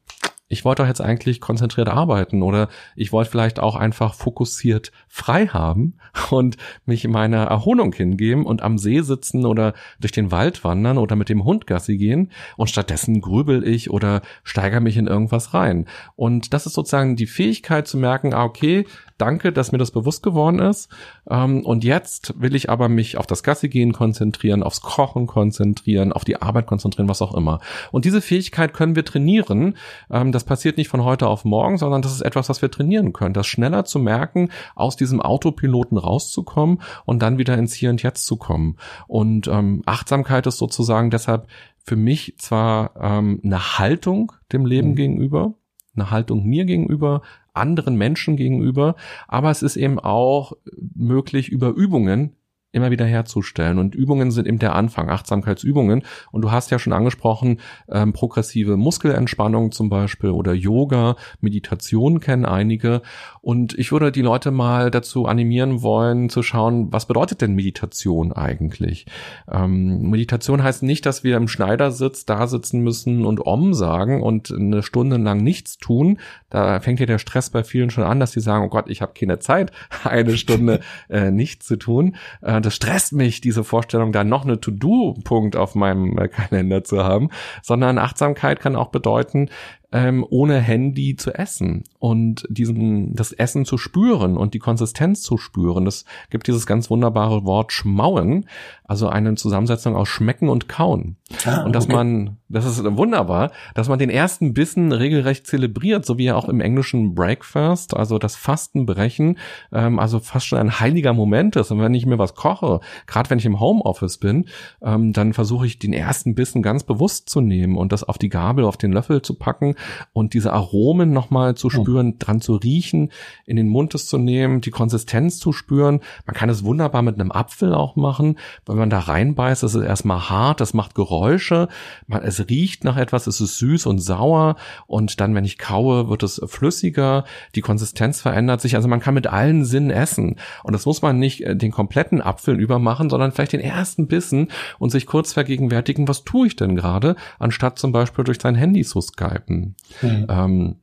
ich wollte doch jetzt eigentlich konzentriert arbeiten oder ich wollte vielleicht auch einfach fokussiert frei haben und mich meiner Erholung hingeben und am See sitzen oder durch den Wald wandern oder mit dem Hund Gassi gehen und stattdessen grübel ich oder steigere mich in irgendwas rein. Und das ist sozusagen die Fähigkeit zu merken, ah, okay, danke, dass mir das bewusst geworden ist. Ähm, und jetzt will ich aber mich auf das Gassi gehen konzentrieren, aufs Kochen konzentrieren, auf die Arbeit konzentrieren, was auch immer. Und diese Fähigkeit können wir trainieren. Ähm, das passiert nicht von heute auf morgen, sondern das ist etwas, was wir trainieren können. Das schneller zu merken, aus diesem Autopiloten rauszukommen und dann wieder ins Hier und Jetzt zu kommen. Und ähm, Achtsamkeit ist sozusagen deshalb für mich zwar ähm, eine Haltung dem Leben mhm. gegenüber, eine Haltung mir gegenüber, anderen Menschen gegenüber, aber es ist eben auch möglich über Übungen immer wieder herzustellen. Und Übungen sind eben der Anfang, Achtsamkeitsübungen. Und du hast ja schon angesprochen, ähm, progressive Muskelentspannung zum Beispiel oder Yoga, Meditation kennen einige. Und ich würde die Leute mal dazu animieren wollen, zu schauen, was bedeutet denn Meditation eigentlich? Ähm, Meditation heißt nicht, dass wir im Schneidersitz da sitzen müssen und Om sagen und eine Stunde lang nichts tun. Da fängt ja der Stress bei vielen schon an, dass sie sagen, oh Gott, ich habe keine Zeit, *laughs* eine Stunde äh, nichts zu tun. Äh, das stresst mich, diese Vorstellung, da noch eine To-Do-Punkt auf meinem äh, Kalender zu haben, sondern Achtsamkeit kann auch bedeuten, ähm, ohne Handy zu essen und diesen das Essen zu spüren und die Konsistenz zu spüren. Es gibt dieses ganz wunderbare Wort schmauen, also eine Zusammensetzung aus schmecken und kauen. Ah, und dass okay. man, das ist wunderbar, dass man den ersten Bissen regelrecht zelebriert, so wie ja auch im englischen Breakfast, also das Fastenbrechen, ähm, also fast schon ein heiliger Moment ist. Und wenn ich mir was koche, gerade wenn ich im Homeoffice bin, ähm, dann versuche ich den ersten Bissen ganz bewusst zu nehmen und das auf die Gabel, auf den Löffel zu packen und diese Aromen nochmal zu spüren, dran zu riechen, in den Mund es zu nehmen, die Konsistenz zu spüren. Man kann es wunderbar mit einem Apfel auch machen, weil man da reinbeißt, ist es erstmal hart, das macht Geräusche, man, es riecht nach etwas, es ist süß und sauer. Und dann, wenn ich kaue, wird es flüssiger, die Konsistenz verändert sich, also man kann mit allen Sinnen essen. Und das muss man nicht äh, den kompletten Apfel übermachen, sondern vielleicht den ersten Bissen und sich kurz vergegenwärtigen, was tue ich denn gerade, anstatt zum Beispiel durch sein Handy zu skypen. Mhm. Ähm,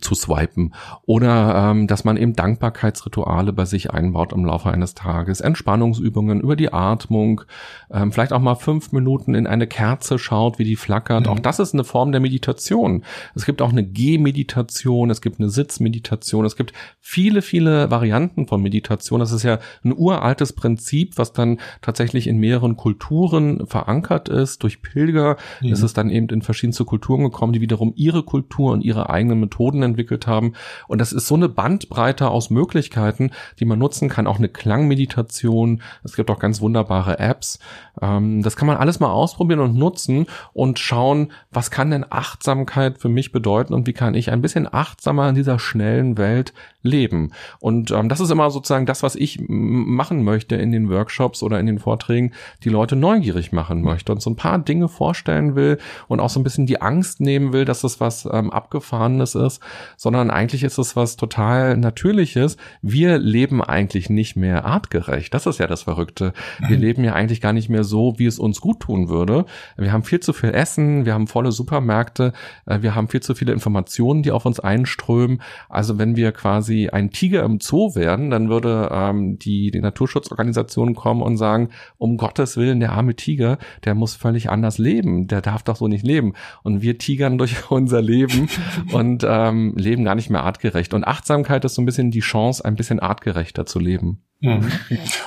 zu swipen oder ähm, dass man eben Dankbarkeitsrituale bei sich einbaut im Laufe eines Tages, Entspannungsübungen über die Atmung, ähm, vielleicht auch mal fünf Minuten in eine Kerze schaut, wie die flackert. Mhm. Auch das ist eine Form der Meditation. Es gibt auch eine Gehmeditation, es gibt eine Sitzmeditation, es gibt viele, viele Varianten von Meditation. Das ist ja ein uraltes Prinzip, was dann tatsächlich in mehreren Kulturen verankert ist. Durch Pilger mhm. ist es dann eben in verschiedenste Kulturen gekommen, die wiederum ihre Kultur und ihre eigenen Methoden entwickelt haben. Und das ist so eine Bandbreite aus Möglichkeiten, die man nutzen kann. Auch eine Klangmeditation. Es gibt auch ganz wunderbare Apps. Ähm, das kann man alles mal ausprobieren und nutzen und schauen, was kann denn Achtsamkeit für mich bedeuten und wie kann ich ein bisschen achtsamer in dieser schnellen Welt leben. Und ähm, das ist immer sozusagen das, was ich machen möchte in den Workshops oder in den Vorträgen, die Leute neugierig machen möchte und so ein paar Dinge vorstellen will und auch so ein bisschen die Angst nehmen will, dass das was ähm, Abgefahrenes ist, sondern eigentlich ist es was total Natürliches. Wir leben eigentlich nicht mehr artgerecht. Das ist ja das Verrückte. Wir mhm. leben ja eigentlich gar nicht mehr so, wie es uns gut tun würde. Wir haben viel zu viel Essen, wir haben volle Supermärkte, äh, wir haben viel zu viele Informationen, die auf uns einströmen. Also wenn wir quasi ein Tiger im Zoo wären, dann würde ähm, die, die Naturschutzorganisation kommen und sagen, um Gottes Willen, der arme Tiger, der muss völlig anders leben. Der darf doch so nicht leben. Und wir tigern durch *laughs* unser Leben und ähm, leben gar nicht mehr artgerecht. Und Achtsamkeit ist so ein bisschen die Chance, ein bisschen artgerechter zu leben. Mhm.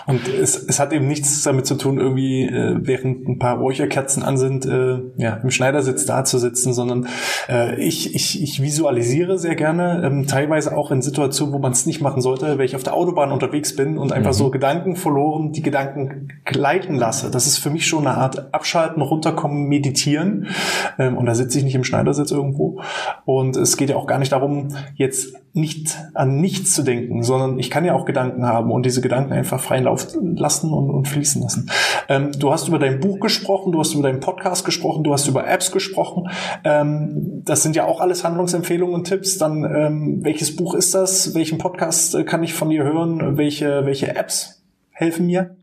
Und es, es hat eben nichts damit zu tun, irgendwie äh, während ein paar Räucherkerzen an sind, äh, ja, im Schneidersitz da zu sitzen, sondern äh, ich, ich, ich visualisiere sehr gerne, ähm, teilweise auch in Situationen, wo man es nicht machen sollte, wenn ich auf der Autobahn unterwegs bin und einfach mhm. so Gedanken verloren, die Gedanken gleiten lasse. Das ist für mich schon eine Art Abschalten, runterkommen, meditieren. Ähm, und da sitze ich nicht im Schneidersitz irgendwo. Und es geht ja auch gar nicht darum, jetzt nicht an nichts zu denken, sondern ich kann ja auch Gedanken haben und diese Gedanken einfach freien Lauf lassen und, und fließen lassen. Ähm, du hast über dein Buch gesprochen, du hast über deinen Podcast gesprochen, du hast über Apps gesprochen. Ähm, das sind ja auch alles Handlungsempfehlungen und Tipps. Dann ähm, welches Buch ist das? Welchen Podcast äh, kann ich von dir hören? Welche welche Apps helfen mir?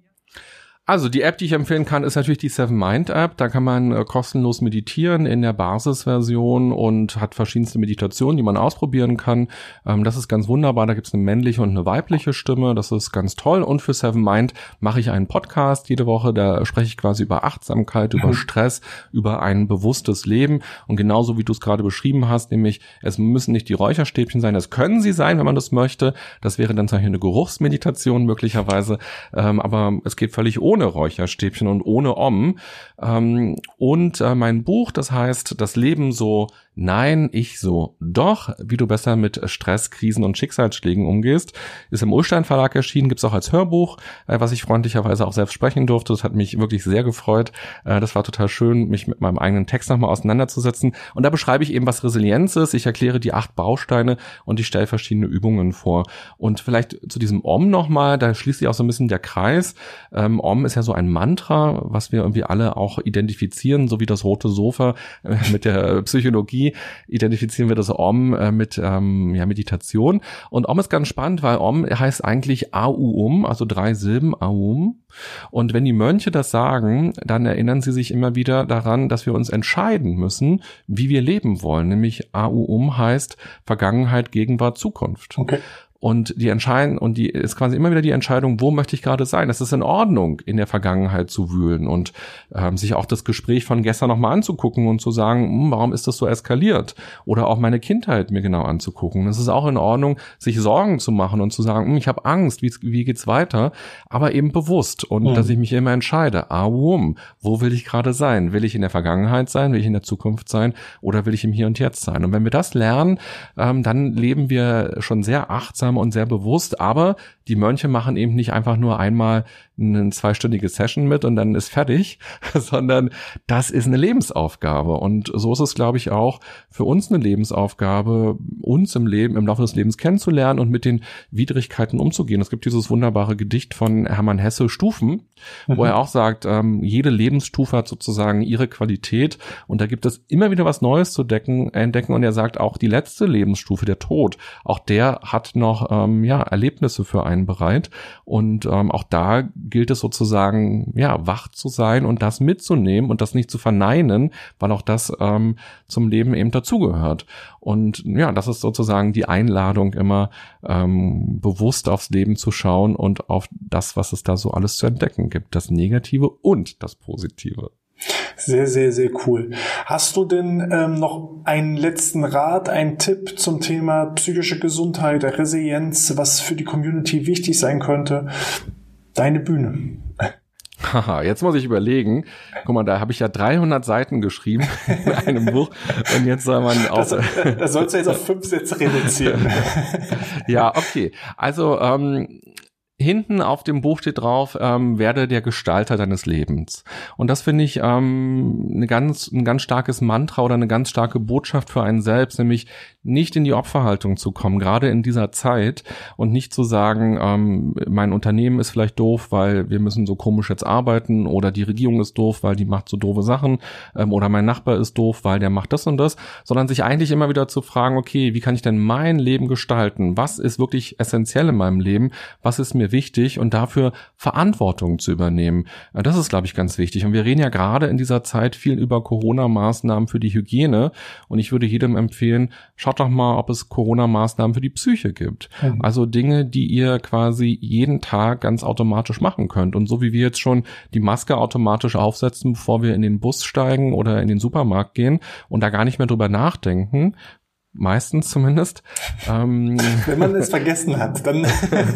Also die App, die ich empfehlen kann, ist natürlich die Seven Mind App. Da kann man äh, kostenlos meditieren in der Basisversion und hat verschiedenste Meditationen, die man ausprobieren kann. Ähm, das ist ganz wunderbar. Da gibt es eine männliche und eine weibliche Stimme. Das ist ganz toll. Und für Seven Mind mache ich einen Podcast jede Woche. Da spreche ich quasi über Achtsamkeit, über mhm. Stress, über ein bewusstes Leben. Und genauso wie du es gerade beschrieben hast, nämlich es müssen nicht die Räucherstäbchen sein. Es können sie sein, wenn man das möchte. Das wäre dann zum Beispiel eine Geruchsmeditation möglicherweise. Ähm, aber es geht völlig ohne ohne Räucherstäbchen und ohne Om. Ähm, und äh, mein Buch, das heißt Das Leben so Nein, ich so. Doch, wie du besser mit Stress, Krisen und Schicksalsschlägen umgehst, ist im Ulstein Verlag erschienen, gibt's auch als Hörbuch, äh, was ich freundlicherweise auch selbst sprechen durfte. Das hat mich wirklich sehr gefreut. Äh, das war total schön, mich mit meinem eigenen Text nochmal auseinanderzusetzen. Und da beschreibe ich eben, was Resilienz ist. Ich erkläre die acht Bausteine und ich stelle verschiedene Übungen vor. Und vielleicht zu diesem Om nochmal, da schließt sich auch so ein bisschen der Kreis. Ähm, Om ist ja so ein Mantra, was wir irgendwie alle auch identifizieren, so wie das rote Sofa äh, mit der Psychologie identifizieren wir das Om äh, mit ähm, ja, Meditation. Und Om ist ganz spannend, weil Om heißt eigentlich Aum, also drei Silben Aum. Und wenn die Mönche das sagen, dann erinnern sie sich immer wieder daran, dass wir uns entscheiden müssen, wie wir leben wollen. Nämlich Aum heißt Vergangenheit, Gegenwart, Zukunft. Okay. Und die entscheiden, und die ist quasi immer wieder die Entscheidung, wo möchte ich gerade sein? Es ist in Ordnung, in der Vergangenheit zu wühlen und ähm, sich auch das Gespräch von gestern nochmal anzugucken und zu sagen, hm, warum ist das so eskaliert? Oder auch meine Kindheit mir genau anzugucken. Es ist auch in Ordnung, sich Sorgen zu machen und zu sagen, hm, ich habe Angst, wie, wie geht's weiter? Aber eben bewusst und mhm. dass ich mich immer entscheide, ah, wum, wo will ich gerade sein? Will ich in der Vergangenheit sein? Will ich in der Zukunft sein? Oder will ich im Hier und Jetzt sein? Und wenn wir das lernen, ähm, dann leben wir schon sehr achtsam achtsam und sehr bewusst, aber die Mönche machen eben nicht einfach nur einmal eine zweistündige Session mit und dann ist fertig, *laughs* sondern das ist eine Lebensaufgabe. Und so ist es, glaube ich, auch für uns eine Lebensaufgabe, uns im Leben, im Laufe des Lebens kennenzulernen und mit den Widrigkeiten umzugehen. Es gibt dieses wunderbare Gedicht von Hermann Hesse Stufen, mhm. wo er auch sagt, ähm, jede Lebensstufe hat sozusagen ihre Qualität und da gibt es immer wieder was Neues zu decken, entdecken und er sagt auch die letzte Lebensstufe, der Tod, auch der hat noch ähm, ja Erlebnisse für einen bereit und ähm, auch da gilt es sozusagen, ja, wach zu sein und das mitzunehmen und das nicht zu verneinen, weil auch das ähm, zum Leben eben dazugehört. Und ja, das ist sozusagen die Einladung, immer ähm, bewusst aufs Leben zu schauen und auf das, was es da so alles zu entdecken gibt. Das Negative und das Positive. Sehr, sehr, sehr cool. Hast du denn ähm, noch einen letzten Rat, einen Tipp zum Thema psychische Gesundheit, Resilienz, was für die Community wichtig sein könnte? Deine Bühne. Haha, jetzt muss ich überlegen. Guck mal, da habe ich ja 300 Seiten geschrieben *laughs* in einem Buch und jetzt soll man auch. Das, das sollst du jetzt auf fünf Sätze reduzieren. *laughs* ja, okay. Also ähm, hinten auf dem Buch steht drauf, ähm, werde der Gestalter deines Lebens. Und das finde ich ähm, eine ganz, ein ganz starkes Mantra oder eine ganz starke Botschaft für einen selbst, nämlich nicht in die Opferhaltung zu kommen, gerade in dieser Zeit und nicht zu sagen, ähm, mein Unternehmen ist vielleicht doof, weil wir müssen so komisch jetzt arbeiten oder die Regierung ist doof, weil die macht so doofe Sachen ähm, oder mein Nachbar ist doof, weil der macht das und das, sondern sich eigentlich immer wieder zu fragen, okay, wie kann ich denn mein Leben gestalten? Was ist wirklich essentiell in meinem Leben? Was ist mir wichtig und dafür Verantwortung zu übernehmen. Äh, das ist, glaube ich, ganz wichtig. Und wir reden ja gerade in dieser Zeit viel über Corona-Maßnahmen für die Hygiene. Und ich würde jedem empfehlen, schaut doch mal, ob es Corona-Maßnahmen für die Psyche gibt. Mhm. Also Dinge, die ihr quasi jeden Tag ganz automatisch machen könnt. Und so wie wir jetzt schon die Maske automatisch aufsetzen, bevor wir in den Bus steigen oder in den Supermarkt gehen und da gar nicht mehr drüber nachdenken, meistens zumindest. Ähm, *laughs* Wenn man es vergessen hat, dann.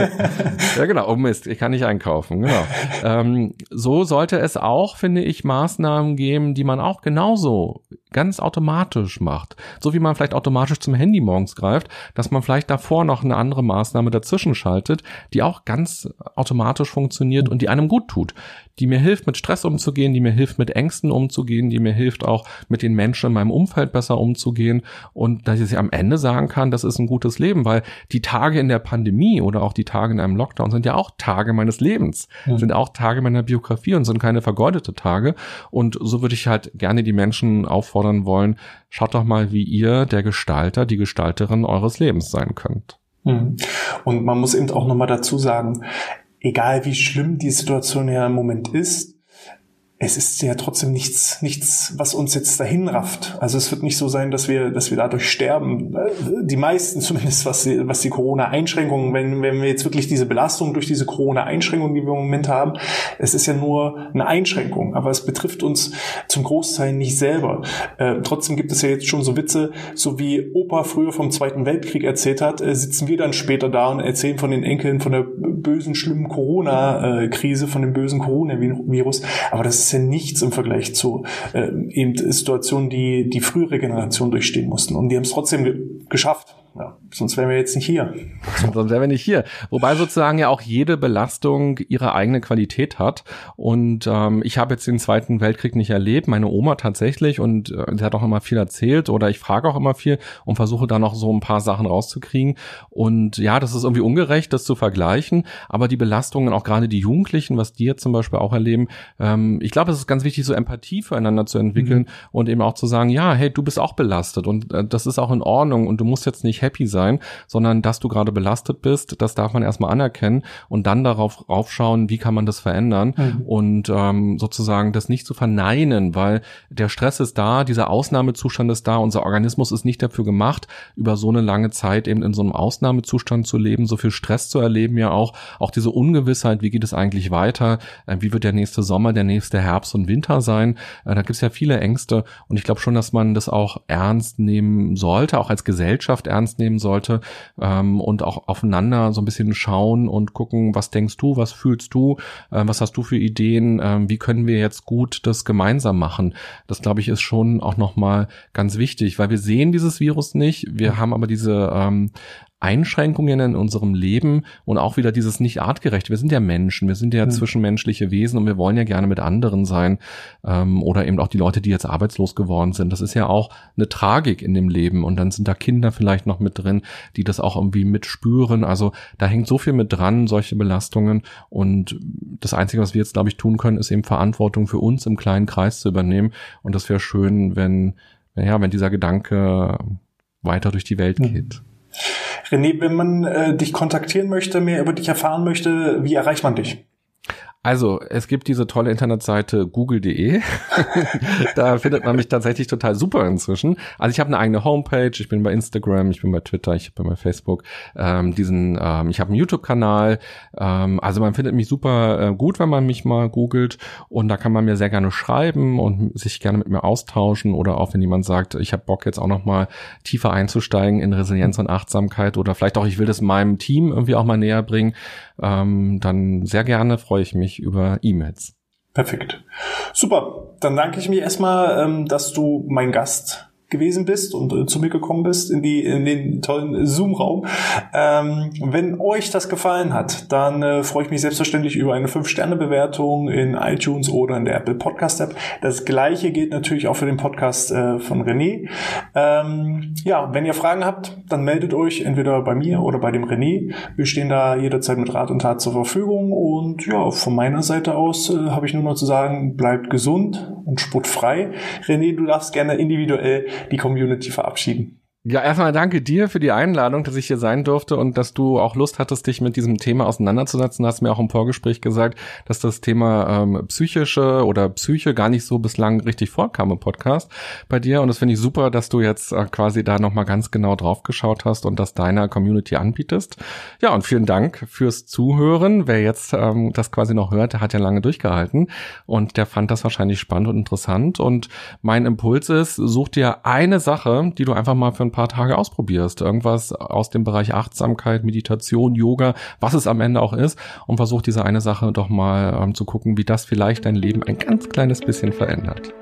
*laughs* ja, genau. Oh Mist, ich kann nicht einkaufen. Genau. Ähm, so sollte es auch, finde ich, Maßnahmen geben, die man auch genauso ganz automatisch macht. So wie man vielleicht automatisch zum Handy morgens greift, dass man vielleicht davor noch eine andere Maßnahme dazwischen schaltet, die auch ganz automatisch funktioniert und die einem gut tut. Die mir hilft, mit Stress umzugehen, die mir hilft, mit Ängsten umzugehen, die mir hilft, auch mit den Menschen in meinem Umfeld besser umzugehen und dass ich am Ende sagen kann, das ist ein gutes Leben, weil die Tage in der Pandemie oder auch die Tage in einem Lockdown sind ja auch Tage meines Lebens, ja. sind auch Tage meiner Biografie und sind keine vergeudete Tage und so würde ich halt gerne die Menschen auffordern, auffordern wollen, schaut doch mal, wie ihr der Gestalter, die Gestalterin eures Lebens sein könnt. Mhm. Und man muss eben auch nochmal dazu sagen, egal wie schlimm die Situation ja im Moment ist, es ist ja trotzdem nichts, nichts, was uns jetzt dahin rafft. Also es wird nicht so sein, dass wir, dass wir dadurch sterben. Die meisten *laughs* zumindest, was die, was die Corona-Einschränkungen, wenn, wenn wir jetzt wirklich diese Belastung durch diese Corona-Einschränkungen, die wir im Moment haben, es ist ja nur eine Einschränkung, aber es betrifft uns zum Großteil nicht selber. Äh, trotzdem gibt es ja jetzt schon so Witze, so wie Opa früher vom Zweiten Weltkrieg erzählt hat, äh, sitzen wir dann später da und erzählen von den Enkeln von der bösen, schlimmen Corona-Krise, von dem bösen Coronavirus. Aber das ist ja nichts im Vergleich zu äh, eben Situationen, die die frühere Generation durchstehen mussten. Und die haben es trotzdem ge geschafft. Ja, sonst wären wir jetzt nicht hier. Sonst wären wir nicht hier. Wobei sozusagen ja auch jede Belastung ihre eigene Qualität hat. Und ähm, ich habe jetzt den Zweiten Weltkrieg nicht erlebt, meine Oma tatsächlich, und äh, sie hat auch immer viel erzählt oder ich frage auch immer viel und versuche da noch so ein paar Sachen rauszukriegen. Und ja, das ist irgendwie ungerecht, das zu vergleichen, aber die Belastungen, auch gerade die Jugendlichen, was die jetzt zum Beispiel auch erleben, ähm, ich glaube, es ist ganz wichtig, so Empathie füreinander zu entwickeln mhm. und eben auch zu sagen, ja, hey, du bist auch belastet und äh, das ist auch in Ordnung und du musst jetzt nicht happy sein, sondern dass du gerade belastet bist, das darf man erstmal anerkennen und dann darauf raufschauen, wie kann man das verändern mhm. und ähm, sozusagen das nicht zu verneinen, weil der Stress ist da, dieser Ausnahmezustand ist da, unser Organismus ist nicht dafür gemacht, über so eine lange Zeit eben in so einem Ausnahmezustand zu leben, so viel Stress zu erleben ja auch, auch diese Ungewissheit, wie geht es eigentlich weiter, äh, wie wird der nächste Sommer, der nächste Herbst und Winter sein, äh, da gibt es ja viele Ängste und ich glaube schon, dass man das auch ernst nehmen sollte, auch als Gesellschaft ernst ernst nehmen sollte ähm, und auch aufeinander so ein bisschen schauen und gucken, was denkst du, was fühlst du, äh, was hast du für Ideen, äh, wie können wir jetzt gut das gemeinsam machen. Das glaube ich ist schon auch nochmal ganz wichtig, weil wir sehen dieses Virus nicht, wir haben aber diese ähm, Einschränkungen in unserem Leben und auch wieder dieses nicht artgerecht. Wir sind ja Menschen, wir sind ja mhm. zwischenmenschliche Wesen und wir wollen ja gerne mit anderen sein ähm, oder eben auch die Leute, die jetzt arbeitslos geworden sind. Das ist ja auch eine Tragik in dem Leben und dann sind da Kinder vielleicht noch mit drin, die das auch irgendwie mitspüren. Also da hängt so viel mit dran, solche Belastungen und das Einzige, was wir jetzt, glaube ich, tun können, ist eben Verantwortung für uns im kleinen Kreis zu übernehmen und das wäre schön, wenn, ja, wenn dieser Gedanke weiter durch die Welt mhm. René, wenn man äh, dich kontaktieren möchte, mehr über dich erfahren möchte, wie erreicht man dich? Also, es gibt diese tolle Internetseite google.de. *laughs* da findet man mich tatsächlich total super inzwischen. Also ich habe eine eigene Homepage, ich bin bei Instagram, ich bin bei Twitter, ich bin bei Facebook. Ähm, diesen, ähm, ich habe einen YouTube-Kanal. Ähm, also man findet mich super äh, gut, wenn man mich mal googelt. Und da kann man mir sehr gerne schreiben und sich gerne mit mir austauschen. Oder auch wenn jemand sagt, ich habe Bock jetzt auch noch mal tiefer einzusteigen in Resilienz und Achtsamkeit. Oder vielleicht auch, ich will das meinem Team irgendwie auch mal näher bringen. Ähm, dann sehr gerne freue ich mich über E-Mails. Perfekt. Super. Dann danke ich mich erstmal, ähm, dass du mein Gast gewesen bist und äh, zu mir gekommen bist in, die, in den tollen Zoom-Raum. Ähm, wenn euch das gefallen hat, dann äh, freue ich mich selbstverständlich über eine 5-Sterne-Bewertung in iTunes oder in der Apple Podcast-App. Das gleiche gilt natürlich auch für den Podcast äh, von René. Ähm, ja, wenn ihr Fragen habt, dann meldet euch entweder bei mir oder bei dem René. Wir stehen da jederzeit mit Rat und Tat zur Verfügung und ja, von meiner Seite aus äh, habe ich nur noch zu sagen, bleibt gesund und sportfrei. René, du darfst gerne individuell die Community verabschieden. Ja, erstmal danke dir für die Einladung, dass ich hier sein durfte und dass du auch Lust hattest, dich mit diesem Thema auseinanderzusetzen. Du hast mir auch im Vorgespräch gesagt, dass das Thema ähm, psychische oder Psyche gar nicht so bislang richtig vorkam im Podcast bei dir. Und das finde ich super, dass du jetzt äh, quasi da nochmal ganz genau drauf geschaut hast und das deiner Community anbietest. Ja, und vielen Dank fürs Zuhören. Wer jetzt ähm, das quasi noch hört, der hat ja lange durchgehalten und der fand das wahrscheinlich spannend und interessant. Und mein Impuls ist, such dir eine Sache, die du einfach mal für ein paar Tage ausprobierst. Irgendwas aus dem Bereich Achtsamkeit, Meditation, Yoga, was es am Ende auch ist und versuch diese eine Sache doch mal ähm, zu gucken, wie das vielleicht dein Leben ein ganz kleines bisschen verändert.